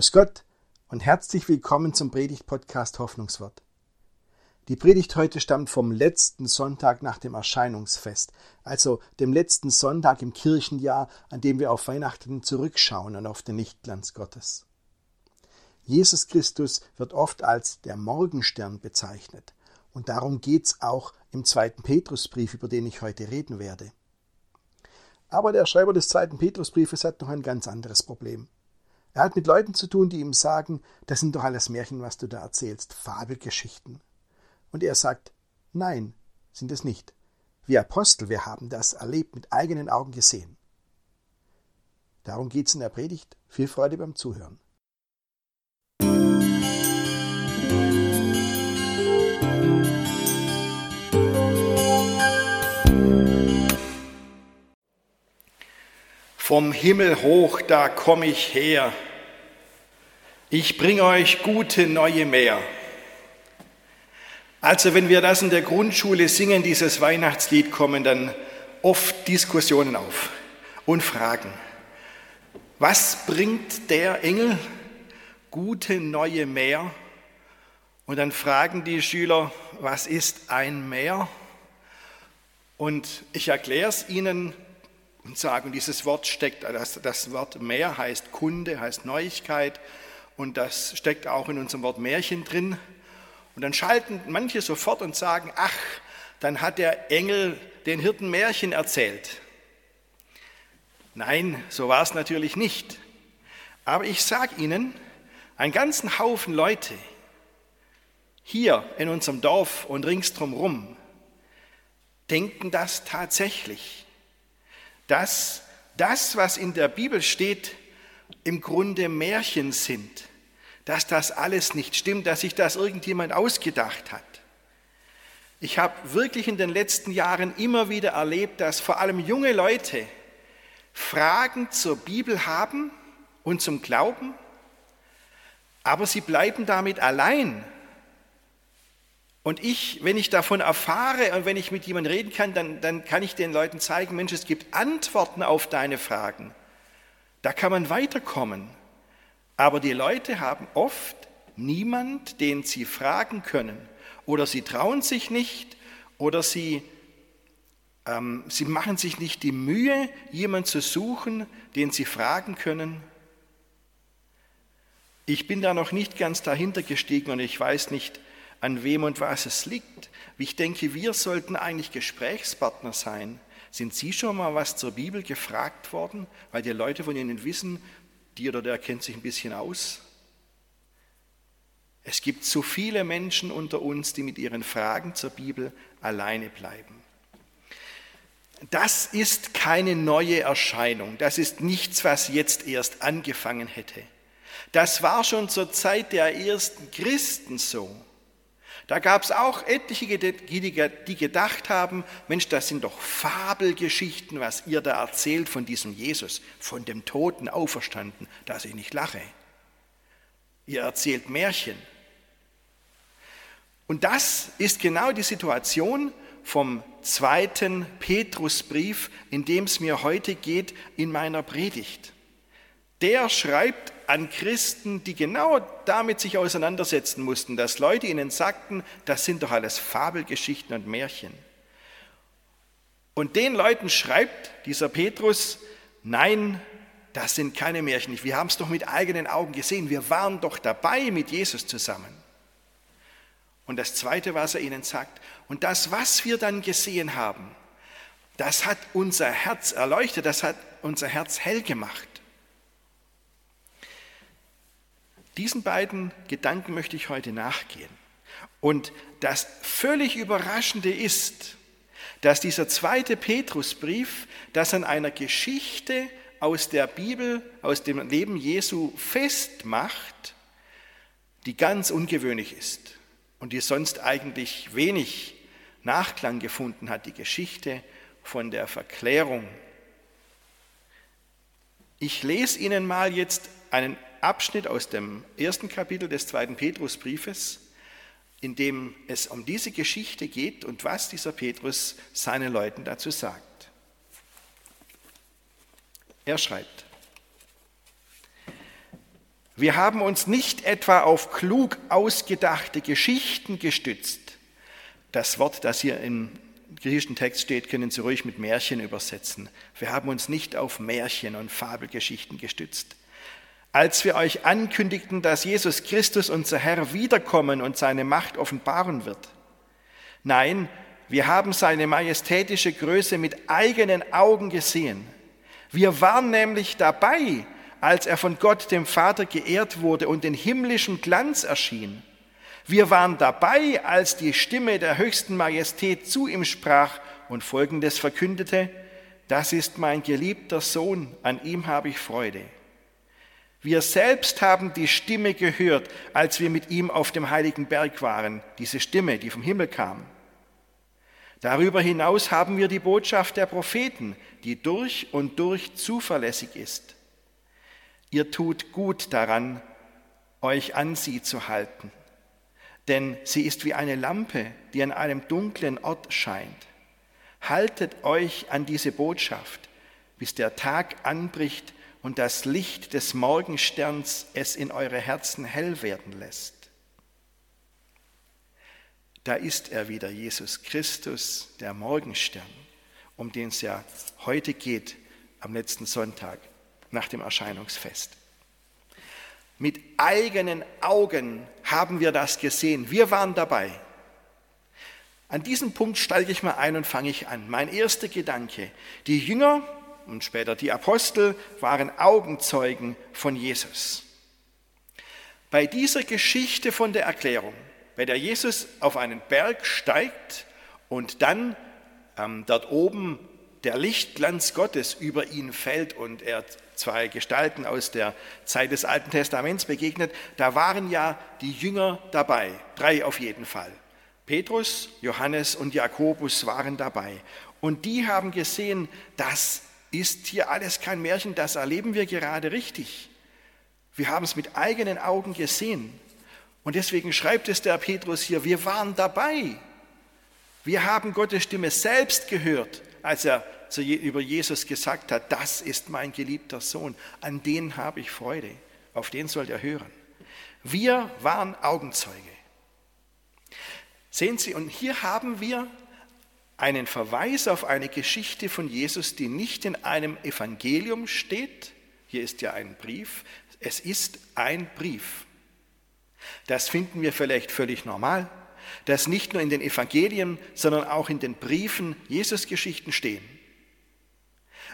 Grüß Gott und herzlich willkommen zum Predigt-Podcast Hoffnungswort. Die Predigt heute stammt vom letzten Sonntag nach dem Erscheinungsfest, also dem letzten Sonntag im Kirchenjahr, an dem wir auf Weihnachten zurückschauen und auf den Lichtglanz Gottes. Jesus Christus wird oft als der Morgenstern bezeichnet, und darum geht's auch im zweiten Petrusbrief, über den ich heute reden werde. Aber der Schreiber des zweiten Petrusbriefes hat noch ein ganz anderes Problem. Er hat mit Leuten zu tun, die ihm sagen, das sind doch alles Märchen, was du da erzählst, Fabelgeschichten. Und er sagt, nein, sind es nicht. Wir Apostel, wir haben das erlebt, mit eigenen Augen gesehen. Darum geht's in der Predigt. Viel Freude beim Zuhören. Vom Himmel hoch, da komm ich her. Ich bring euch gute neue Meer. Also wenn wir das in der Grundschule singen, dieses Weihnachtslied, kommen dann oft Diskussionen auf und Fragen. Was bringt der Engel gute neue Meer? Und dann fragen die Schüler, was ist ein Meer? Und ich erkläre es ihnen und sagen, dieses Wort steckt, das, das Wort Meer heißt Kunde, heißt Neuigkeit und das steckt auch in unserem Wort Märchen drin. Und dann schalten manche sofort und sagen, ach, dann hat der Engel den Hirten Märchen erzählt. Nein, so war es natürlich nicht. Aber ich sage Ihnen, einen ganzen Haufen Leute hier in unserem Dorf und ringsdrumherum denken das tatsächlich dass das, was in der Bibel steht, im Grunde Märchen sind, dass das alles nicht stimmt, dass sich das irgendjemand ausgedacht hat. Ich habe wirklich in den letzten Jahren immer wieder erlebt, dass vor allem junge Leute Fragen zur Bibel haben und zum Glauben, aber sie bleiben damit allein und ich, wenn ich davon erfahre und wenn ich mit jemandem reden kann, dann, dann kann ich den Leuten zeigen, Mensch, es gibt Antworten auf deine Fragen. Da kann man weiterkommen. Aber die Leute haben oft niemand, den sie fragen können. Oder sie trauen sich nicht oder sie, ähm, sie machen sich nicht die Mühe, jemanden zu suchen, den sie fragen können. Ich bin da noch nicht ganz dahinter gestiegen und ich weiß nicht, an wem und was es liegt. Ich denke, wir sollten eigentlich Gesprächspartner sein. Sind Sie schon mal was zur Bibel gefragt worden, weil die Leute von Ihnen wissen, die oder der kennt sich ein bisschen aus? Es gibt so viele Menschen unter uns, die mit ihren Fragen zur Bibel alleine bleiben. Das ist keine neue Erscheinung. Das ist nichts, was jetzt erst angefangen hätte. Das war schon zur Zeit der ersten Christen so. Da gab es auch etliche, die gedacht haben, Mensch, das sind doch Fabelgeschichten, was ihr da erzählt von diesem Jesus, von dem Toten auferstanden, dass ich nicht lache. Ihr erzählt Märchen. Und das ist genau die Situation vom zweiten Petrusbrief, in dem es mir heute geht in meiner Predigt. Der schreibt an Christen, die genau damit sich auseinandersetzen mussten, dass Leute ihnen sagten, das sind doch alles Fabelgeschichten und Märchen. Und den Leuten schreibt dieser Petrus, nein, das sind keine Märchen. Wir haben es doch mit eigenen Augen gesehen. Wir waren doch dabei mit Jesus zusammen. Und das Zweite, was er ihnen sagt, und das, was wir dann gesehen haben, das hat unser Herz erleuchtet, das hat unser Herz hell gemacht. Diesen beiden Gedanken möchte ich heute nachgehen. Und das völlig Überraschende ist, dass dieser zweite Petrusbrief das an einer Geschichte aus der Bibel, aus dem Leben Jesu festmacht, die ganz ungewöhnlich ist und die sonst eigentlich wenig Nachklang gefunden hat, die Geschichte von der Verklärung. Ich lese Ihnen mal jetzt einen Abschnitt aus dem ersten Kapitel des zweiten Petrusbriefes, in dem es um diese Geschichte geht und was dieser Petrus seinen Leuten dazu sagt. Er schreibt, Wir haben uns nicht etwa auf klug ausgedachte Geschichten gestützt. Das Wort, das hier im griechischen Text steht, können Sie ruhig mit Märchen übersetzen. Wir haben uns nicht auf Märchen und Fabelgeschichten gestützt. Als wir euch ankündigten, dass Jesus Christus, unser Herr, wiederkommen und seine Macht offenbaren wird. Nein, wir haben seine majestätische Größe mit eigenen Augen gesehen. Wir waren nämlich dabei, als er von Gott, dem Vater, geehrt wurde und in himmlischem Glanz erschien. Wir waren dabei, als die Stimme der höchsten Majestät zu ihm sprach und Folgendes verkündete, das ist mein geliebter Sohn, an ihm habe ich Freude. Wir selbst haben die Stimme gehört, als wir mit ihm auf dem heiligen Berg waren, diese Stimme, die vom Himmel kam. Darüber hinaus haben wir die Botschaft der Propheten, die durch und durch zuverlässig ist. Ihr tut gut daran, euch an sie zu halten, denn sie ist wie eine Lampe, die an einem dunklen Ort scheint. Haltet euch an diese Botschaft, bis der Tag anbricht und das Licht des Morgensterns es in eure Herzen hell werden lässt. Da ist er wieder, Jesus Christus, der Morgenstern, um den es ja heute geht, am letzten Sonntag nach dem Erscheinungsfest. Mit eigenen Augen haben wir das gesehen. Wir waren dabei. An diesem Punkt steige ich mal ein und fange ich an. Mein erster Gedanke. Die Jünger und später die Apostel waren Augenzeugen von Jesus. Bei dieser Geschichte von der Erklärung, bei der Jesus auf einen Berg steigt und dann ähm, dort oben der Lichtglanz Gottes über ihn fällt und er zwei Gestalten aus der Zeit des Alten Testaments begegnet, da waren ja die Jünger dabei, drei auf jeden Fall. Petrus, Johannes und Jakobus waren dabei. Und die haben gesehen, das ist hier alles kein Märchen, das erleben wir gerade richtig. Wir haben es mit eigenen Augen gesehen. Und deswegen schreibt es der Petrus hier, wir waren dabei. Wir haben Gottes Stimme selbst gehört, als er über Jesus gesagt hat, das ist mein geliebter Sohn, an den habe ich Freude, auf den soll er hören. Wir waren Augenzeuge. Sehen Sie, und hier haben wir einen Verweis auf eine Geschichte von Jesus, die nicht in einem Evangelium steht. Hier ist ja ein Brief. Es ist ein Brief. Das finden wir vielleicht völlig normal, dass nicht nur in den Evangelien, sondern auch in den Briefen Jesus-Geschichten stehen.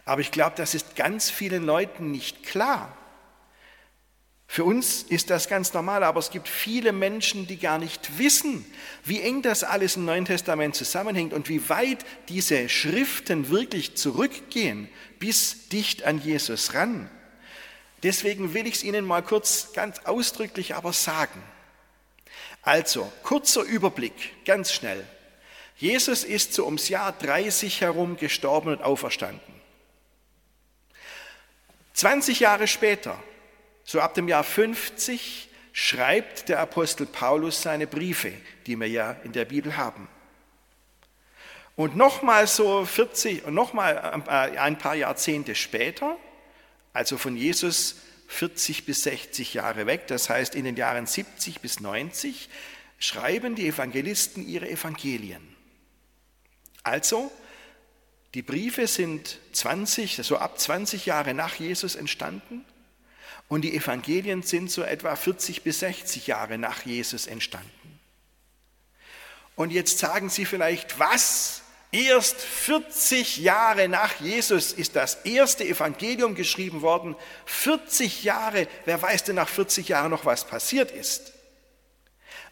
Aber ich glaube, das ist ganz vielen Leuten nicht klar. Für uns ist das ganz normal, aber es gibt viele Menschen, die gar nicht wissen, wie eng das alles im Neuen Testament zusammenhängt und wie weit diese Schriften wirklich zurückgehen bis dicht an Jesus ran. Deswegen will ich es Ihnen mal kurz ganz ausdrücklich aber sagen. Also, kurzer Überblick, ganz schnell. Jesus ist so ums Jahr 30 herum gestorben und auferstanden. 20 Jahre später, so ab dem Jahr 50 schreibt der Apostel Paulus seine Briefe, die wir ja in der Bibel haben. Und nochmal so 40 und nochmal ein paar Jahrzehnte später, also von Jesus 40 bis 60 Jahre weg, das heißt in den Jahren 70 bis 90, schreiben die Evangelisten ihre Evangelien. Also, die Briefe sind 20, so ab 20 Jahre nach Jesus entstanden und die Evangelien sind so etwa 40 bis 60 Jahre nach Jesus entstanden. Und jetzt sagen Sie vielleicht, was? Erst 40 Jahre nach Jesus ist das erste Evangelium geschrieben worden. 40 Jahre, wer weiß denn nach 40 Jahren noch, was passiert ist?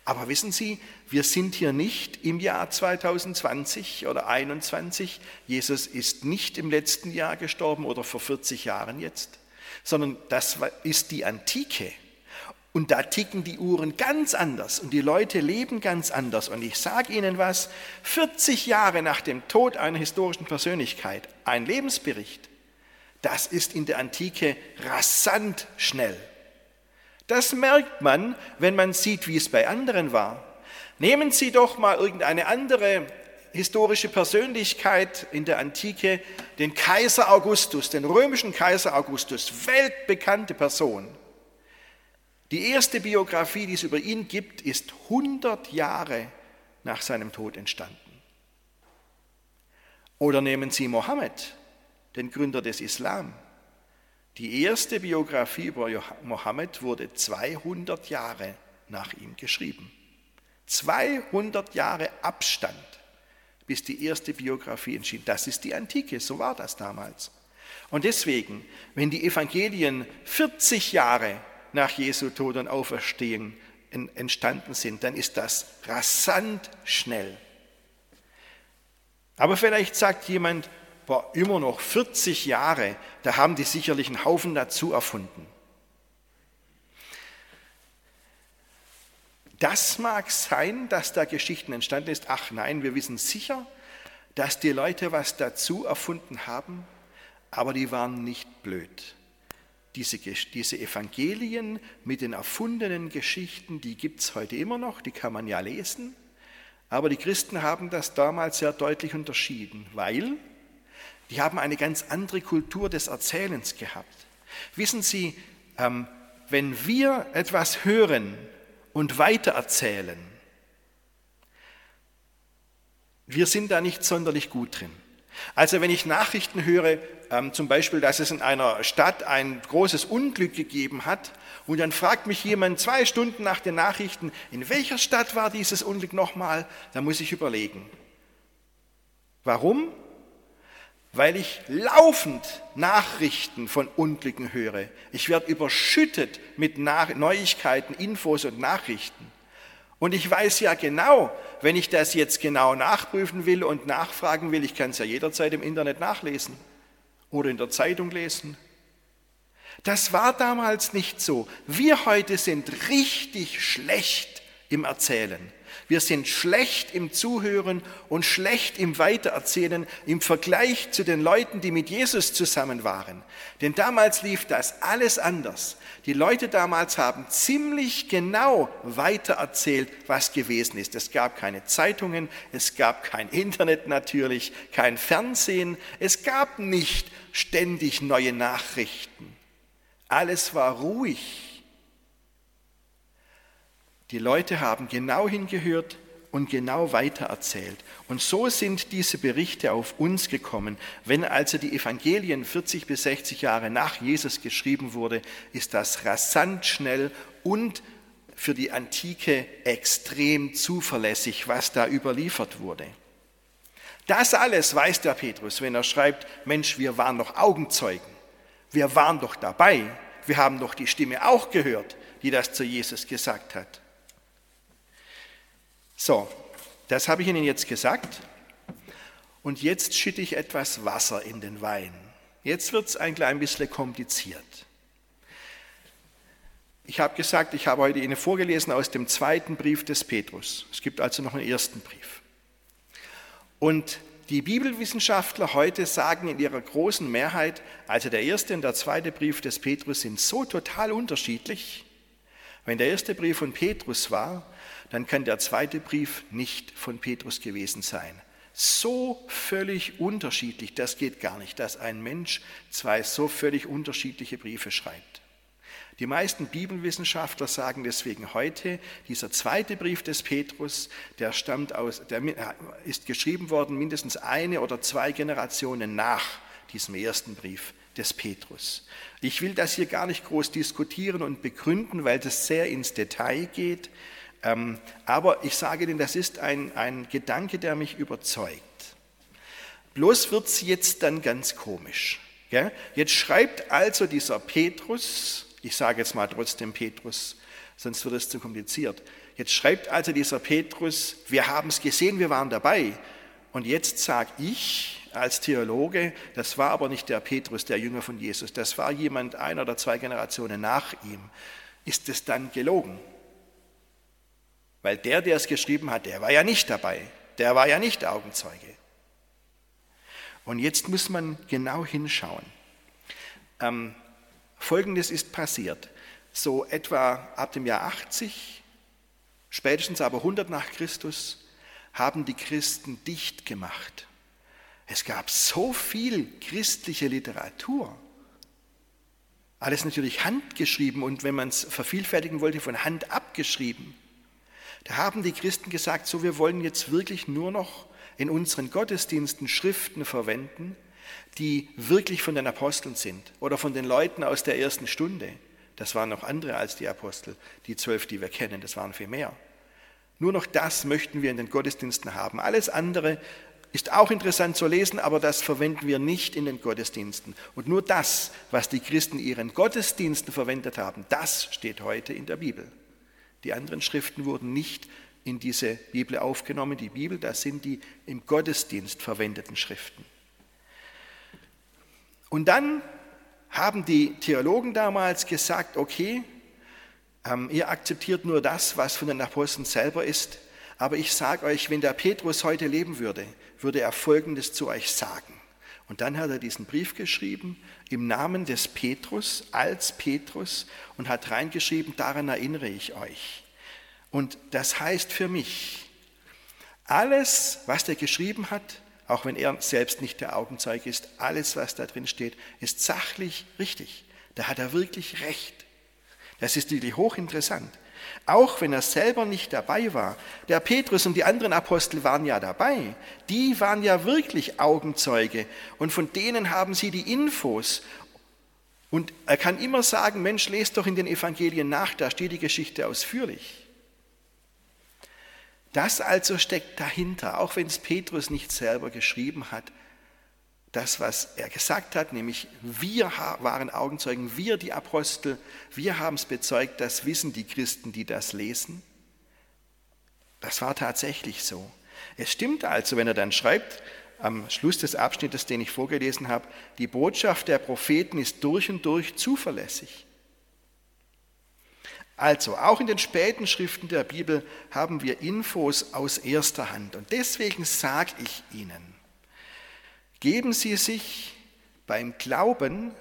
Aber wissen Sie, wir sind hier nicht im Jahr 2020 oder 2021. Jesus ist nicht im letzten Jahr gestorben oder vor 40 Jahren jetzt sondern das ist die Antike. Und da ticken die Uhren ganz anders und die Leute leben ganz anders. Und ich sage Ihnen was, 40 Jahre nach dem Tod einer historischen Persönlichkeit, ein Lebensbericht, das ist in der Antike rasant schnell. Das merkt man, wenn man sieht, wie es bei anderen war. Nehmen Sie doch mal irgendeine andere historische Persönlichkeit in der Antike, den Kaiser Augustus, den römischen Kaiser Augustus, weltbekannte Person. Die erste Biografie, die es über ihn gibt, ist 100 Jahre nach seinem Tod entstanden. Oder nehmen Sie Mohammed, den Gründer des Islam. Die erste Biografie über Mohammed wurde 200 Jahre nach ihm geschrieben. 200 Jahre Abstand, bis die erste Biografie entschied. Das ist die Antike, so war das damals. Und deswegen, wenn die Evangelien 40 Jahre nach Jesu Tod und Auferstehung entstanden sind, dann ist das rasant schnell. Aber vielleicht sagt jemand, boah, immer noch 40 Jahre, da haben die sicherlich einen Haufen dazu erfunden. Das mag sein, dass da Geschichten entstanden ist. Ach nein, wir wissen sicher, dass die Leute was dazu erfunden haben, aber die waren nicht blöd. Diese, diese Evangelien mit den erfundenen Geschichten, die gibt es heute immer noch, die kann man ja lesen. Aber die Christen haben das damals sehr deutlich unterschieden, weil die haben eine ganz andere Kultur des Erzählens gehabt. Wissen Sie, ähm, wenn wir etwas hören und weitererzählen, wir sind da nicht sonderlich gut drin. Also wenn ich Nachrichten höre, ähm, zum Beispiel, dass es in einer Stadt ein großes Unglück gegeben hat, und dann fragt mich jemand zwei Stunden nach den Nachrichten, in welcher Stadt war dieses Unglück nochmal, dann muss ich überlegen. Warum? Weil ich laufend Nachrichten von Unglücken höre. Ich werde überschüttet mit Neuigkeiten, Infos und Nachrichten. Und ich weiß ja genau, wenn ich das jetzt genau nachprüfen will und nachfragen will, ich kann es ja jederzeit im Internet nachlesen oder in der Zeitung lesen. Das war damals nicht so. Wir heute sind richtig schlecht im Erzählen. Wir sind schlecht im Zuhören und schlecht im Weitererzählen im Vergleich zu den Leuten, die mit Jesus zusammen waren. Denn damals lief das alles anders. Die Leute damals haben ziemlich genau weitererzählt, was gewesen ist. Es gab keine Zeitungen, es gab kein Internet natürlich, kein Fernsehen, es gab nicht ständig neue Nachrichten. Alles war ruhig die Leute haben genau hingehört und genau weitererzählt. Und so sind diese Berichte auf uns gekommen. Wenn also die Evangelien 40 bis 60 Jahre nach Jesus geschrieben wurde, ist das rasant schnell und für die Antike extrem zuverlässig, was da überliefert wurde. Das alles weiß der Petrus, wenn er schreibt, Mensch, wir waren doch Augenzeugen, wir waren doch dabei, wir haben doch die Stimme auch gehört, die das zu Jesus gesagt hat. So, das habe ich Ihnen jetzt gesagt. Und jetzt schütte ich etwas Wasser in den Wein. Jetzt wird es ein klein bisschen kompliziert. Ich habe gesagt, ich habe heute Ihnen vorgelesen aus dem zweiten Brief des Petrus. Es gibt also noch einen ersten Brief. Und die Bibelwissenschaftler heute sagen in ihrer großen Mehrheit, also der erste und der zweite Brief des Petrus sind so total unterschiedlich. Wenn der erste Brief von Petrus war, dann kann der zweite Brief nicht von Petrus gewesen sein. So völlig unterschiedlich, das geht gar nicht, dass ein Mensch zwei so völlig unterschiedliche Briefe schreibt. Die meisten Bibelwissenschaftler sagen deswegen heute, dieser zweite Brief des Petrus, der stammt aus, der ist geschrieben worden mindestens eine oder zwei Generationen nach diesem ersten Brief des Petrus. Ich will das hier gar nicht groß diskutieren und begründen, weil das sehr ins Detail geht. Ähm, aber ich sage Ihnen, das ist ein, ein Gedanke, der mich überzeugt. Bloß wird es jetzt dann ganz komisch. Jetzt schreibt also dieser Petrus, ich sage jetzt mal trotzdem Petrus, sonst wird es zu kompliziert. Jetzt schreibt also dieser Petrus, wir haben es gesehen, wir waren dabei. Und jetzt sage ich als Theologe, das war aber nicht der Petrus, der Jünger von Jesus, das war jemand einer oder zwei Generationen nach ihm. Ist es dann gelogen? Weil der, der es geschrieben hat, der war ja nicht dabei. Der war ja nicht Augenzeuge. Und jetzt muss man genau hinschauen. Ähm, Folgendes ist passiert. So etwa ab dem Jahr 80, spätestens aber 100 nach Christus, haben die Christen dicht gemacht. Es gab so viel christliche Literatur. Alles natürlich handgeschrieben und wenn man es vervielfältigen wollte, von Hand abgeschrieben. Da haben die Christen gesagt, so wir wollen jetzt wirklich nur noch in unseren Gottesdiensten Schriften verwenden, die wirklich von den Aposteln sind oder von den Leuten aus der ersten Stunde. Das waren noch andere als die Apostel, die zwölf, die wir kennen, das waren viel mehr. Nur noch das möchten wir in den Gottesdiensten haben. Alles andere ist auch interessant zu lesen, aber das verwenden wir nicht in den Gottesdiensten. Und nur das, was die Christen ihren Gottesdiensten verwendet haben, das steht heute in der Bibel. Die anderen Schriften wurden nicht in diese Bibel aufgenommen. Die Bibel, das sind die im Gottesdienst verwendeten Schriften. Und dann haben die Theologen damals gesagt, okay, ähm, ihr akzeptiert nur das, was von den Aposteln selber ist, aber ich sage euch, wenn der Petrus heute leben würde, würde er Folgendes zu euch sagen. Und dann hat er diesen Brief geschrieben im Namen des Petrus als Petrus und hat reingeschrieben, daran erinnere ich euch. Und das heißt für mich, alles, was er geschrieben hat, auch wenn er selbst nicht der Augenzeuge ist, alles, was da drin steht, ist sachlich richtig. Da hat er wirklich recht. Das ist wirklich hochinteressant. Auch wenn er selber nicht dabei war. Der Petrus und die anderen Apostel waren ja dabei. Die waren ja wirklich Augenzeuge und von denen haben sie die Infos. Und er kann immer sagen, Mensch, lest doch in den Evangelien nach, da steht die Geschichte ausführlich. Das also steckt dahinter, auch wenn es Petrus nicht selber geschrieben hat. Das, was er gesagt hat, nämlich wir waren Augenzeugen, wir die Apostel, wir haben es bezeugt, das wissen die Christen, die das lesen. Das war tatsächlich so. Es stimmt also, wenn er dann schreibt, am Schluss des Abschnittes, den ich vorgelesen habe, die Botschaft der Propheten ist durch und durch zuverlässig. Also, auch in den späten Schriften der Bibel haben wir Infos aus erster Hand. Und deswegen sage ich Ihnen, geben Sie sich beim Glauben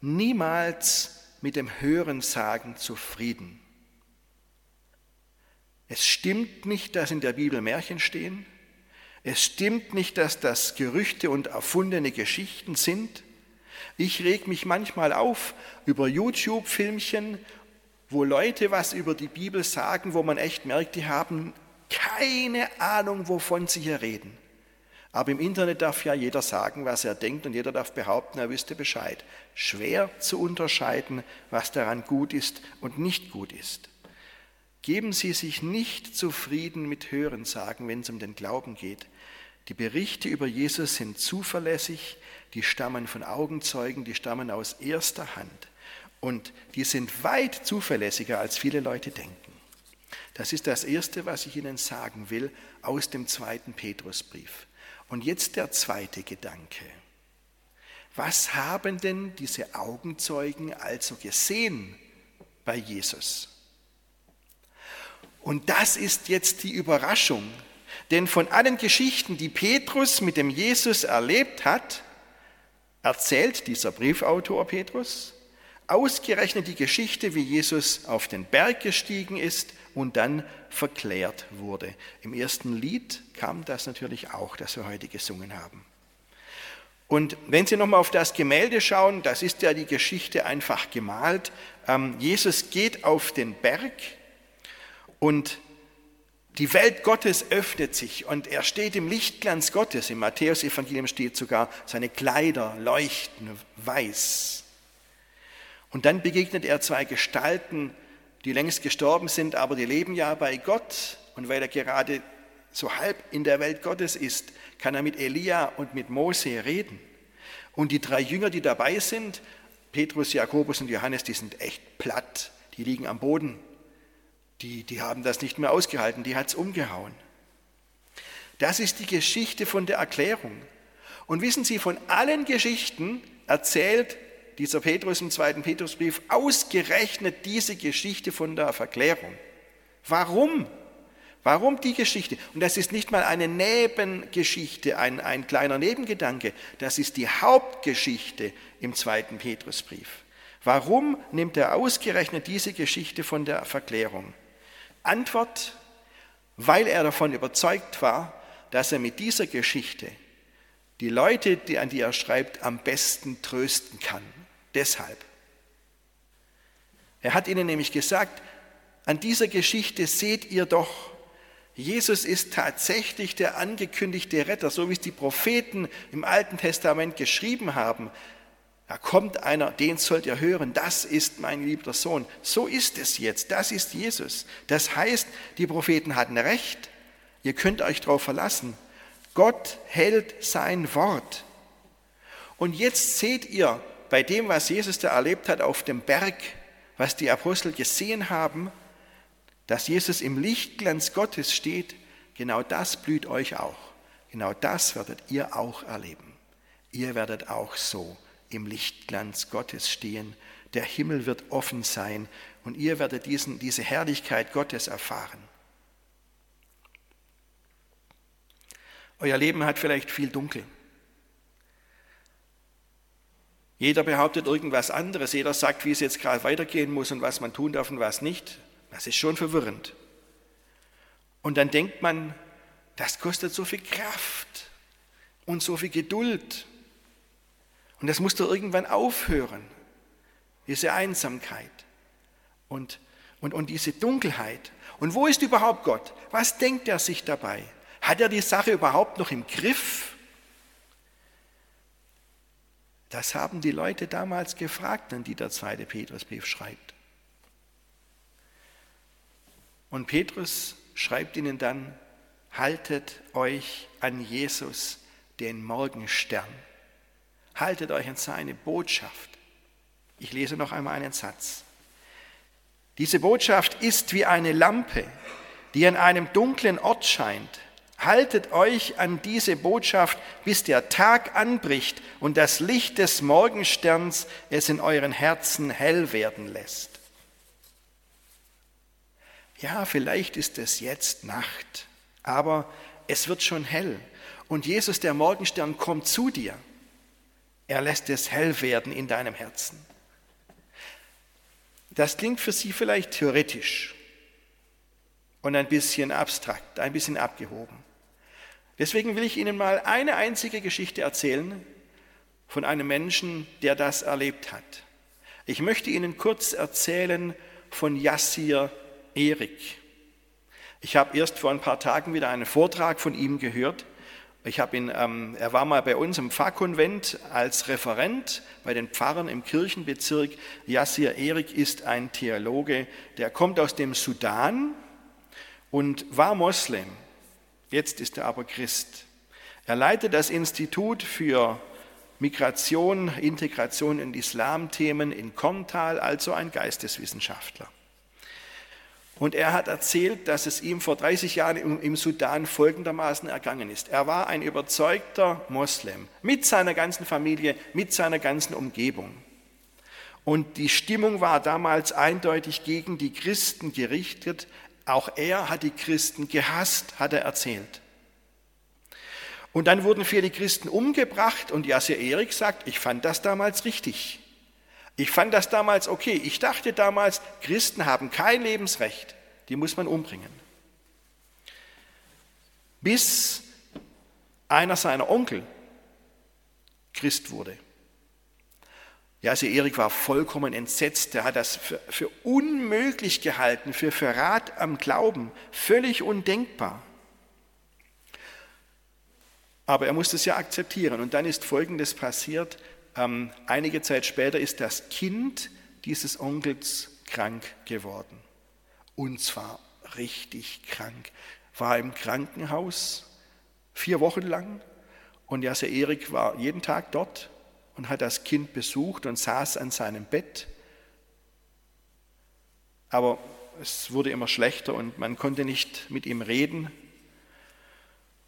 niemals mit dem Hörensagen zufrieden. Es stimmt nicht, dass in der Bibel Märchen stehen. Es stimmt nicht, dass das Gerüchte und erfundene Geschichten sind. Ich reg mich manchmal auf über YouTube-Filmchen wo Leute was über die Bibel sagen, wo man echt merkt, die haben keine Ahnung, wovon sie hier reden. Aber im Internet darf ja jeder sagen, was er denkt und jeder darf behaupten, er wüsste Bescheid. Schwer zu unterscheiden, was daran gut ist und nicht gut ist. Geben Sie sich nicht zufrieden mit Hörensagen, wenn es um den Glauben geht. Die Berichte über Jesus sind zuverlässig, die stammen von Augenzeugen, die stammen aus erster Hand. Und die sind weit zuverlässiger, als viele Leute denken. Das ist das Erste, was ich Ihnen sagen will aus dem zweiten Petrusbrief. Und jetzt der zweite Gedanke. Was haben denn diese Augenzeugen also gesehen bei Jesus? Und das ist jetzt die Überraschung. Denn von allen Geschichten, die Petrus mit dem Jesus erlebt hat, erzählt dieser Briefautor Petrus ausgerechnet die Geschichte, wie Jesus auf den Berg gestiegen ist und dann verklärt wurde. Im ersten Lied kam das natürlich auch, das wir heute gesungen haben. Und wenn Sie nochmal auf das Gemälde schauen, das ist ja die Geschichte einfach gemalt. Ähm, Jesus geht auf den Berg und die Welt Gottes öffnet sich und er steht im Lichtglanz Gottes. Im Matthäusevangelium steht sogar, seine Kleider leuchten weiß. Und dann begegnet er zwei Gestalten, die längst gestorben sind, aber die leben ja bei Gott. Und weil er gerade so halb in der Welt Gottes ist, kann er mit Elia und mit Mose reden. Und die drei Jünger, die dabei sind, Petrus, Jakobus und Johannes, die sind echt platt. Die liegen am Boden. Die, die haben das nicht mehr ausgehalten, die hat es umgehauen. Das ist die Geschichte von der Erklärung. Und wissen Sie, von allen Geschichten erzählt dieser Petrus im zweiten Petrusbrief ausgerechnet diese Geschichte von der Verklärung. Warum? Warum die Geschichte? Und das ist nicht mal eine Nebengeschichte, ein, ein kleiner Nebengedanke, das ist die Hauptgeschichte im zweiten Petrusbrief. Warum nimmt er ausgerechnet diese Geschichte von der Verklärung? Antwort, weil er davon überzeugt war, dass er mit dieser Geschichte die Leute, die, an die er schreibt, am besten trösten kann. Deshalb. Er hat ihnen nämlich gesagt, an dieser Geschichte seht ihr doch, Jesus ist tatsächlich der angekündigte Retter, so wie es die Propheten im Alten Testament geschrieben haben. Da kommt einer, den sollt ihr hören, das ist mein geliebter Sohn. So ist es jetzt, das ist Jesus. Das heißt, die Propheten hatten recht, ihr könnt euch darauf verlassen. Gott hält sein Wort. Und jetzt seht ihr bei dem, was Jesus da erlebt hat auf dem Berg, was die Apostel gesehen haben, dass Jesus im Lichtglanz Gottes steht, genau das blüht euch auch. Genau das werdet ihr auch erleben. Ihr werdet auch so im Lichtglanz Gottes stehen. Der Himmel wird offen sein und ihr werdet diesen, diese Herrlichkeit Gottes erfahren. Euer Leben hat vielleicht viel Dunkel. Jeder behauptet irgendwas anderes, jeder sagt, wie es jetzt gerade weitergehen muss und was man tun darf und was nicht. Das ist schon verwirrend. Und dann denkt man, das kostet so viel Kraft und so viel Geduld. Und das muss doch irgendwann aufhören, diese Einsamkeit und, und, und diese Dunkelheit. Und wo ist überhaupt Gott? Was denkt er sich dabei? Hat er die Sache überhaupt noch im Griff? Das haben die Leute damals gefragt, an die der zweite Petrusbrief schreibt. Und Petrus schreibt ihnen dann, haltet euch an Jesus, den Morgenstern. Haltet euch an seine Botschaft. Ich lese noch einmal einen Satz. Diese Botschaft ist wie eine Lampe, die an einem dunklen Ort scheint. Haltet euch an diese Botschaft, bis der Tag anbricht und das Licht des Morgensterns es in euren Herzen hell werden lässt. Ja, vielleicht ist es jetzt Nacht, aber es wird schon hell. Und Jesus, der Morgenstern, kommt zu dir. Er lässt es hell werden in deinem Herzen. Das klingt für Sie vielleicht theoretisch und ein bisschen abstrakt, ein bisschen abgehoben. Deswegen will ich Ihnen mal eine einzige Geschichte erzählen von einem Menschen, der das erlebt hat. Ich möchte Ihnen kurz erzählen von Yassir Erik. Ich habe erst vor ein paar Tagen wieder einen Vortrag von ihm gehört ich habe ihn, ähm, er war mal bei uns im Pfarrkonvent als Referent bei den Pfarrern im Kirchenbezirk. Yassir Erik ist ein Theologe, der kommt aus dem Sudan und war Moslem. Jetzt ist er aber Christ. Er leitet das Institut für Migration, Integration in Islamthemen in Korntal, also ein Geisteswissenschaftler. Und er hat erzählt, dass es ihm vor 30 Jahren im Sudan folgendermaßen ergangen ist. Er war ein überzeugter Moslem mit seiner ganzen Familie, mit seiner ganzen Umgebung. Und die Stimmung war damals eindeutig gegen die Christen gerichtet. Auch er hat die Christen gehasst, hat er erzählt. Und dann wurden viele Christen umgebracht und Yasser Erik sagt, ich fand das damals richtig. Ich fand das damals okay. Ich dachte damals, Christen haben kein Lebensrecht, die muss man umbringen. Bis einer seiner Onkel Christ wurde. Ja, also Erik war vollkommen entsetzt. Er hat das für, für unmöglich gehalten, für Verrat am Glauben, völlig undenkbar. Aber er musste es ja akzeptieren. Und dann ist Folgendes passiert. Ähm, einige Zeit später ist das Kind dieses Onkels krank geworden. Und zwar richtig krank. War im Krankenhaus vier Wochen lang und Jasse Erik war jeden Tag dort und hat das Kind besucht und saß an seinem Bett. Aber es wurde immer schlechter und man konnte nicht mit ihm reden.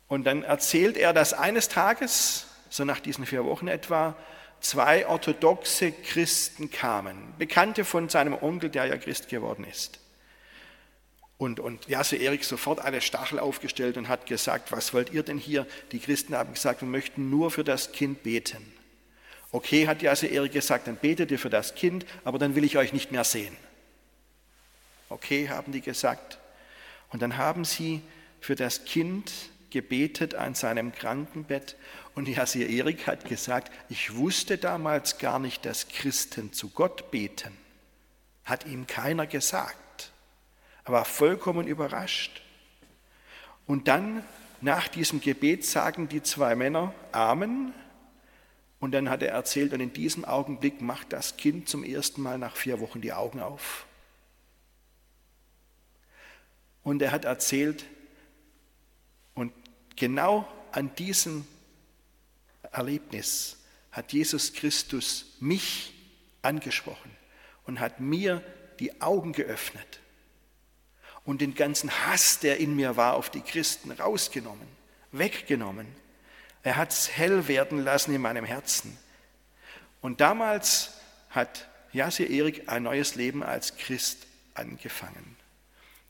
Und dann erzählt er, dass eines Tages, so nach diesen vier Wochen etwa, zwei orthodoxe Christen kamen, Bekannte von seinem Onkel, der ja Christ geworden ist. Und, und Jasse Erik sofort alle Stachel aufgestellt und hat gesagt, was wollt ihr denn hier? Die Christen haben gesagt, wir möchten nur für das Kind beten. Okay, hat Jasse Erik gesagt, dann betet ihr für das Kind, aber dann will ich euch nicht mehr sehen. Okay, haben die gesagt. Und dann haben sie für das Kind gebetet an seinem Krankenbett und Jasir Erik hat gesagt, ich wusste damals gar nicht, dass Christen zu Gott beten. Hat ihm keiner gesagt. Er war vollkommen überrascht. Und dann, nach diesem Gebet, sagen die zwei Männer Amen. Und dann hat er erzählt, und in diesem Augenblick macht das Kind zum ersten Mal nach vier Wochen die Augen auf. Und er hat erzählt, und genau an diesem Erlebnis hat Jesus Christus mich angesprochen und hat mir die Augen geöffnet und den ganzen Hass, der in mir war, auf die Christen rausgenommen, weggenommen. Er hat es hell werden lassen in meinem Herzen. Und damals hat Jasir Erik ein neues Leben als Christ angefangen.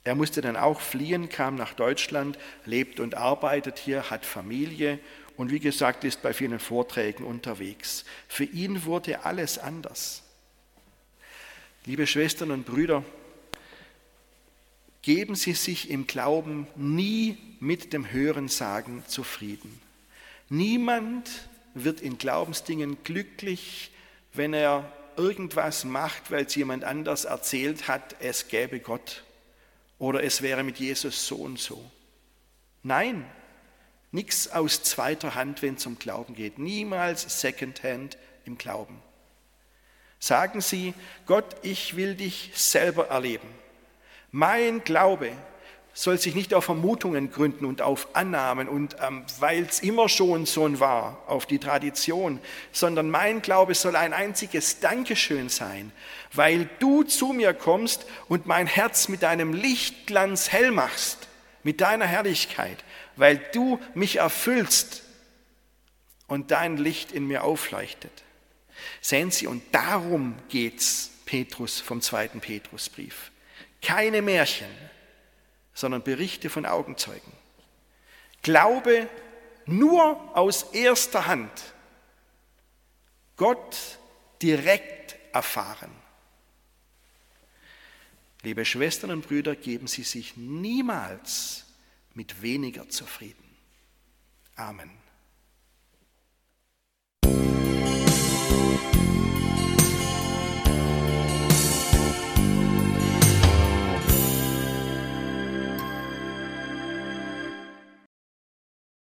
Er musste dann auch fliehen, kam nach Deutschland, lebt und arbeitet hier, hat Familie und wie gesagt ist bei vielen Vorträgen unterwegs. Für ihn wurde alles anders. Liebe Schwestern und Brüder, geben Sie sich im Glauben nie mit dem Hörensagen zufrieden. Niemand wird in Glaubensdingen glücklich, wenn er irgendwas macht, weil es jemand anders erzählt hat, es gäbe Gott oder es wäre mit Jesus so und so. Nein, nichts aus zweiter Hand, wenn es um Glauben geht. Niemals Secondhand im Glauben. Sagen Sie, Gott, ich will dich selber erleben. Mein Glaube soll sich nicht auf Vermutungen gründen und auf Annahmen und ähm, weil es immer schon so war, auf die Tradition, sondern mein Glaube soll ein einziges Dankeschön sein, weil du zu mir kommst und mein Herz mit deinem Lichtglanz hell machst, mit deiner Herrlichkeit, weil du mich erfüllst und dein Licht in mir aufleuchtet. Sehen Sie, und darum geht's Petrus vom zweiten Petrusbrief. Keine Märchen, sondern Berichte von Augenzeugen. Glaube nur aus erster Hand. Gott direkt erfahren. Liebe Schwestern und Brüder, geben Sie sich niemals mit weniger zufrieden. Amen.